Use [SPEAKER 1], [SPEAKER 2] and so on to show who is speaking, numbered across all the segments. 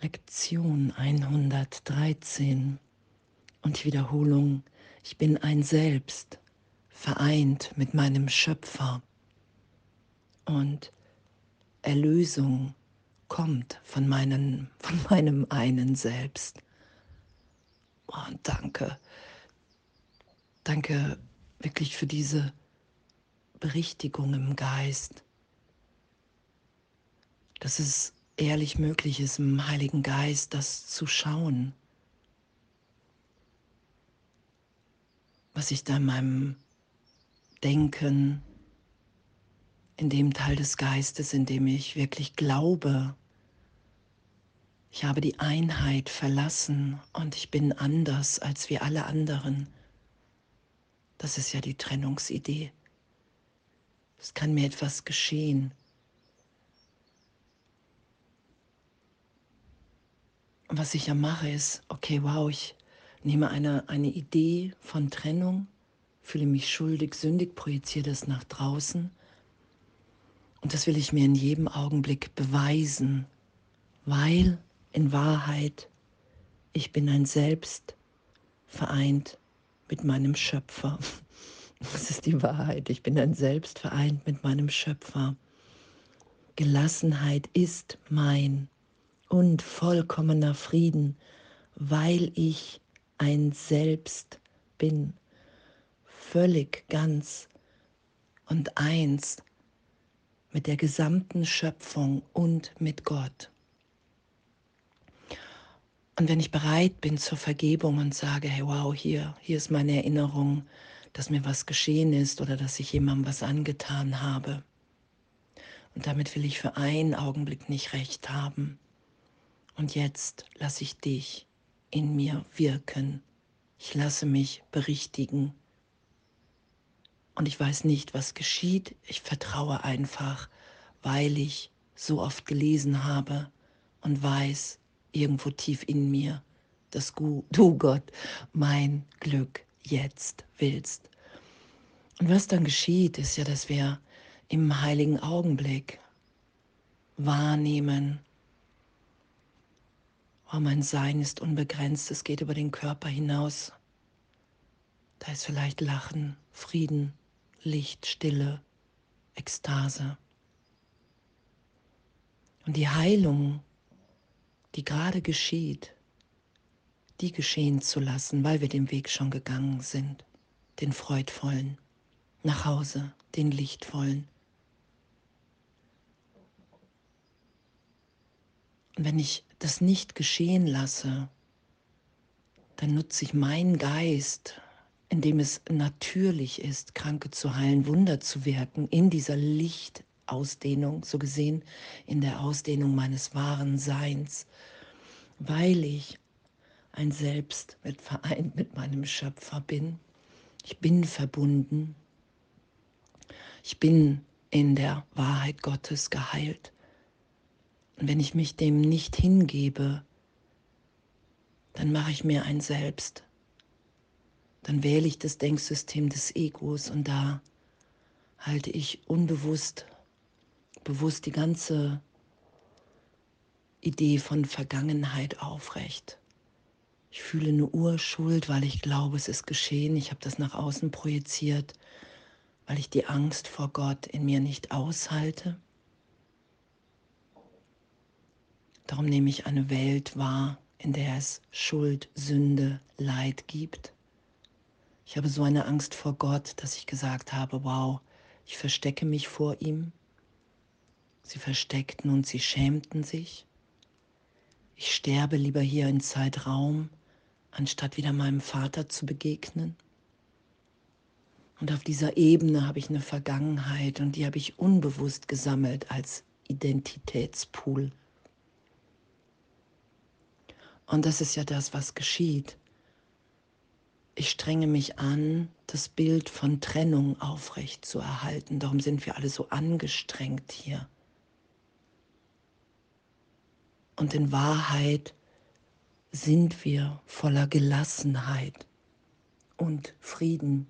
[SPEAKER 1] Lektion 113 und Wiederholung, ich bin ein Selbst, vereint mit meinem Schöpfer. Und Erlösung kommt von, meinen, von meinem einen Selbst. Oh, danke, danke wirklich für diese Berichtigung im Geist, dass es ehrlich möglich ist, im Heiligen Geist das zu schauen, was ich da in meinem Denken, in dem Teil des Geistes, in dem ich wirklich glaube, ich habe die Einheit verlassen und ich bin anders als wir alle anderen. Das ist ja die Trennungsidee. Es kann mir etwas geschehen. Was ich ja mache, ist, okay, wow, ich nehme eine, eine Idee von Trennung, fühle mich schuldig, sündig, projiziere das nach draußen. Und das will ich mir in jedem Augenblick beweisen, weil in Wahrheit ich bin ein Selbst vereint mit meinem Schöpfer. Das ist die Wahrheit. Ich bin ein Selbst vereint mit meinem Schöpfer. Gelassenheit ist mein und vollkommener Frieden, weil ich ein Selbst bin, völlig ganz und eins mit der gesamten Schöpfung und mit Gott. Und wenn ich bereit bin zur Vergebung und sage, hey wow, hier, hier ist meine Erinnerung, dass mir was geschehen ist oder dass ich jemandem was angetan habe. Und damit will ich für einen Augenblick nicht recht haben. Und jetzt lasse ich dich in mir wirken. Ich lasse mich berichtigen. Und ich weiß nicht, was geschieht. Ich vertraue einfach, weil ich so oft gelesen habe und weiß irgendwo tief in mir, dass du, Gott, mein Glück jetzt willst. Und was dann geschieht, ist ja, dass wir im heiligen Augenblick wahrnehmen, oh, mein Sein ist unbegrenzt, es geht über den Körper hinaus. Da ist vielleicht Lachen, Frieden, Licht, Stille, Ekstase. Und die Heilung, die gerade geschieht, die geschehen zu lassen, weil wir den Weg schon gegangen sind, den freudvollen, nach Hause, den lichtvollen. Und wenn ich das nicht geschehen lasse, dann nutze ich meinen Geist, indem es natürlich ist, Kranke zu heilen, Wunder zu wirken, in dieser Lichtausdehnung, so gesehen in der Ausdehnung meines wahren Seins, weil ich ein Selbst mit vereint mit meinem Schöpfer bin. Ich bin verbunden. Ich bin in der Wahrheit Gottes geheilt. Und wenn ich mich dem nicht hingebe, dann mache ich mir ein Selbst. Dann wähle ich das Denksystem des Egos und da halte ich unbewusst, bewusst die ganze Idee von Vergangenheit aufrecht. Ich fühle eine Urschuld, weil ich glaube, es ist geschehen. Ich habe das nach außen projiziert, weil ich die Angst vor Gott in mir nicht aushalte. Darum nehme ich eine Welt wahr, in der es Schuld, Sünde, Leid gibt. Ich habe so eine Angst vor Gott, dass ich gesagt habe, wow, ich verstecke mich vor ihm. Sie versteckten und sie schämten sich. Ich sterbe lieber hier in Zeitraum, anstatt wieder meinem Vater zu begegnen. Und auf dieser Ebene habe ich eine Vergangenheit und die habe ich unbewusst gesammelt als Identitätspool. Und das ist ja das, was geschieht. Ich strenge mich an, das Bild von Trennung aufrecht zu erhalten. Darum sind wir alle so angestrengt hier. Und in Wahrheit sind wir voller Gelassenheit und Frieden.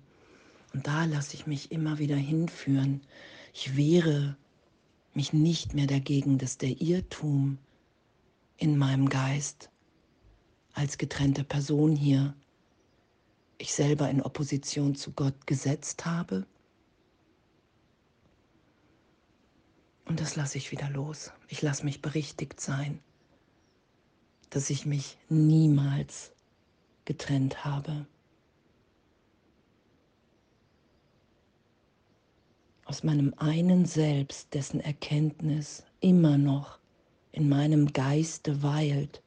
[SPEAKER 1] Und da lasse ich mich immer wieder hinführen. Ich wehre mich nicht mehr dagegen, dass der Irrtum in meinem Geist als getrennte Person hier ich selber in Opposition zu Gott gesetzt habe. Und das lasse ich wieder los. Ich lasse mich berichtigt sein, dass ich mich niemals getrennt habe. Aus meinem einen Selbst, dessen Erkenntnis immer noch in meinem Geiste weilt,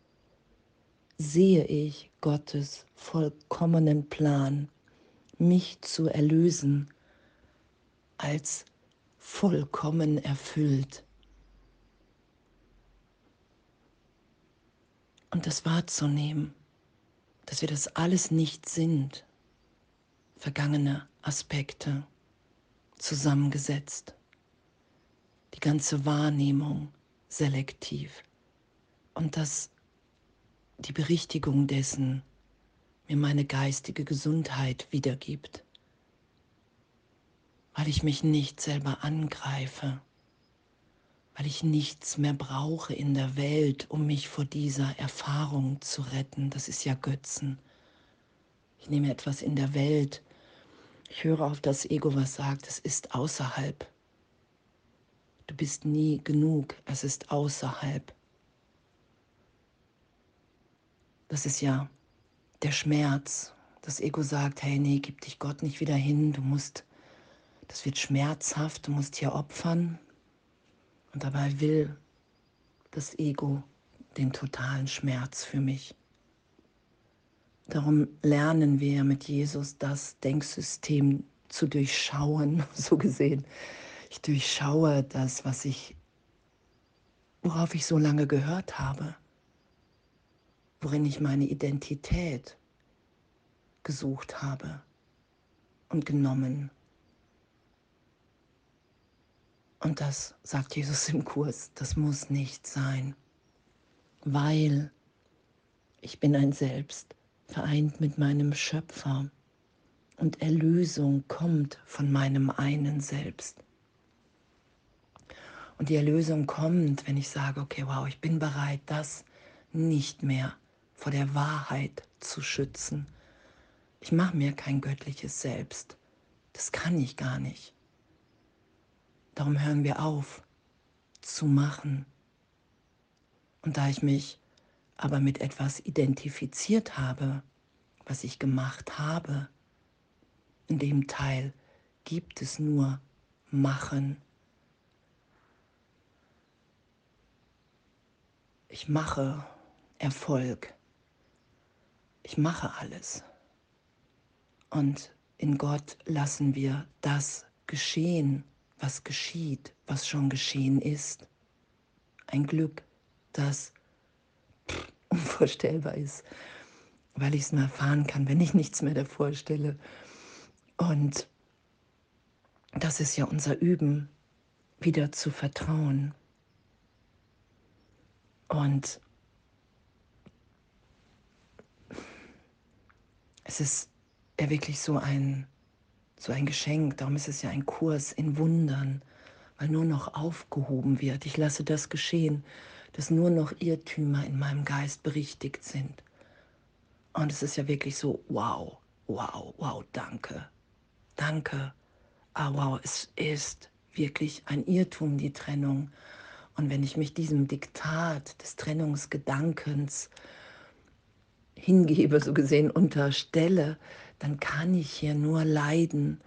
[SPEAKER 1] sehe ich Gottes vollkommenen Plan, mich zu erlösen, als vollkommen erfüllt. Und das wahrzunehmen, dass wir das alles nicht sind, vergangene Aspekte zusammengesetzt, die ganze Wahrnehmung selektiv und dass die Berichtigung dessen mir meine geistige Gesundheit wiedergibt, weil ich mich nicht selber angreife, weil ich nichts mehr brauche in der Welt, um mich vor dieser Erfahrung zu retten. Das ist ja Götzen. Ich nehme etwas in der Welt, ich höre auf das Ego, was sagt, es ist außerhalb. Du bist nie genug, es ist außerhalb. Das ist ja der Schmerz. Das Ego sagt, hey, nee, gib dich Gott nicht wieder hin, du musst, das wird schmerzhaft, du musst hier opfern. Und dabei will das Ego den totalen Schmerz für mich. Darum lernen wir mit Jesus das Denksystem zu durchschauen, so gesehen. Ich durchschaue das, was ich, worauf ich so lange gehört habe worin ich meine Identität gesucht habe und genommen. Und das sagt Jesus im Kurs, das muss nicht sein, weil ich bin ein Selbst, vereint mit meinem Schöpfer und Erlösung kommt von meinem einen Selbst. Und die Erlösung kommt, wenn ich sage, okay, wow, ich bin bereit, das nicht mehr vor der Wahrheit zu schützen. Ich mache mir kein göttliches Selbst. Das kann ich gar nicht. Darum hören wir auf zu machen. Und da ich mich aber mit etwas identifiziert habe, was ich gemacht habe, in dem Teil gibt es nur Machen. Ich mache Erfolg ich mache alles. Und in Gott lassen wir das geschehen, was geschieht, was schon geschehen ist. Ein Glück, das unvorstellbar ist, weil ich es nur erfahren kann, wenn ich nichts mehr davor stelle. Und das ist ja unser Üben, wieder zu vertrauen. Und es ist ja wirklich so ein, so ein Geschenk. Darum ist es ja ein Kurs in Wundern, weil nur noch aufgehoben wird. Ich lasse das geschehen, dass nur noch Irrtümer in meinem Geist berichtigt sind. Und es ist ja wirklich so, wow, wow, wow, danke, danke. Ah, wow, es ist wirklich ein Irrtum, die Trennung. Und wenn ich mich diesem Diktat des Trennungsgedankens hingebe, so gesehen unterstelle, dann kann ich hier nur leiden,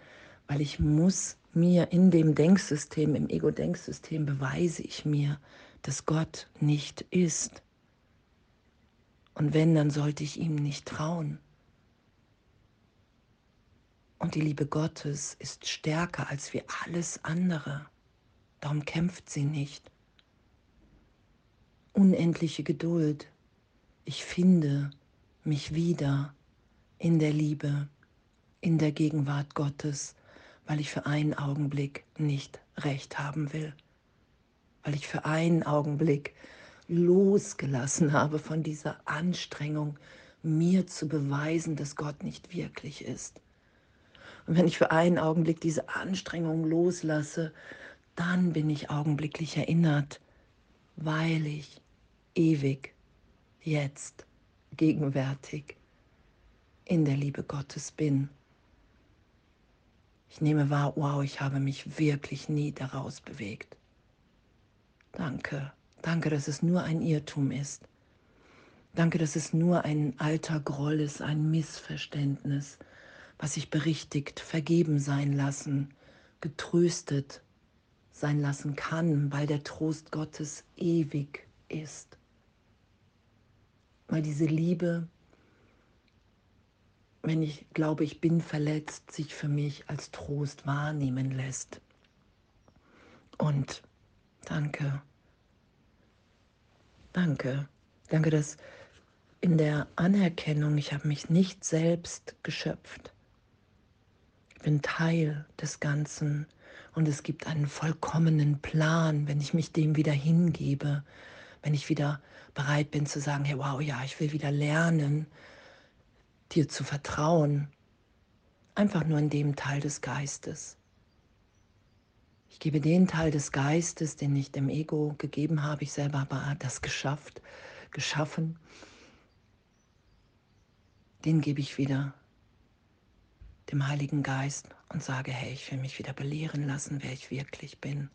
[SPEAKER 1] weil ich muss mir in dem Denksystem, im Ego-Denksystem beweise ich mir, dass Gott nicht ist. Und wenn, dann sollte ich ihm nicht trauen. Und die Liebe Gottes ist stärker als wir alles andere. Darum kämpft sie nicht. Unendliche Geduld. Ich finde, mich wieder in der Liebe, in der Gegenwart Gottes, weil ich für einen Augenblick nicht recht haben will, weil ich für einen Augenblick losgelassen habe von dieser Anstrengung, mir zu beweisen, dass Gott nicht wirklich ist. Und wenn ich für einen Augenblick diese Anstrengung loslasse, dann bin ich augenblicklich erinnert, weil ich ewig jetzt, gegenwärtig in der Liebe Gottes bin. Ich nehme wahr, wow, ich habe mich wirklich nie daraus bewegt. Danke, danke, dass es nur ein Irrtum ist. Danke, dass es nur ein alter Groll ist, ein Missverständnis, was sich berichtigt, vergeben sein lassen, getröstet sein lassen kann, weil der Trost Gottes ewig ist. Weil diese Liebe, wenn ich glaube, ich bin verletzt, sich für mich als Trost wahrnehmen lässt. Und danke, danke, danke, dass in der Anerkennung, ich habe mich nicht selbst geschöpft. Ich bin Teil des Ganzen und es gibt einen vollkommenen Plan, wenn ich mich dem wieder hingebe, wenn ich wieder bereit bin zu sagen, hey, wow, ja, ich will wieder lernen, dir zu vertrauen. Einfach nur in dem Teil des Geistes. Ich gebe den Teil des Geistes, den ich dem Ego gegeben habe. Ich selber habe das geschafft, geschaffen. Den gebe ich wieder dem Heiligen Geist und sage, hey, ich will mich wieder belehren lassen, wer ich wirklich bin.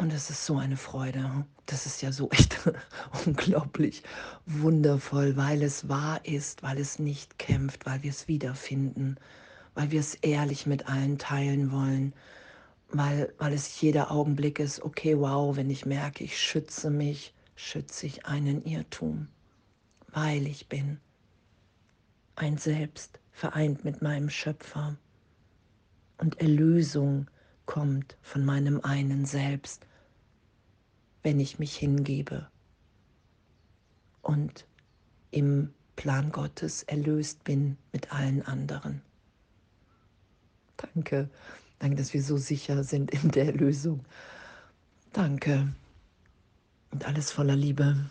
[SPEAKER 1] Und es ist so eine Freude. Das ist ja so echt unglaublich wundervoll, weil es wahr ist, weil es nicht kämpft, weil wir es wiederfinden, weil wir es ehrlich mit allen teilen wollen, weil, weil es jeder Augenblick ist, okay, wow, wenn ich merke, ich schütze mich, schütze ich einen Irrtum, weil ich bin ein Selbst vereint mit meinem Schöpfer. Und Erlösung kommt von meinem einen Selbst, wenn ich mich hingebe und im Plan Gottes erlöst bin mit allen anderen. Danke, danke, dass wir so sicher sind in der Erlösung. Danke und alles voller Liebe.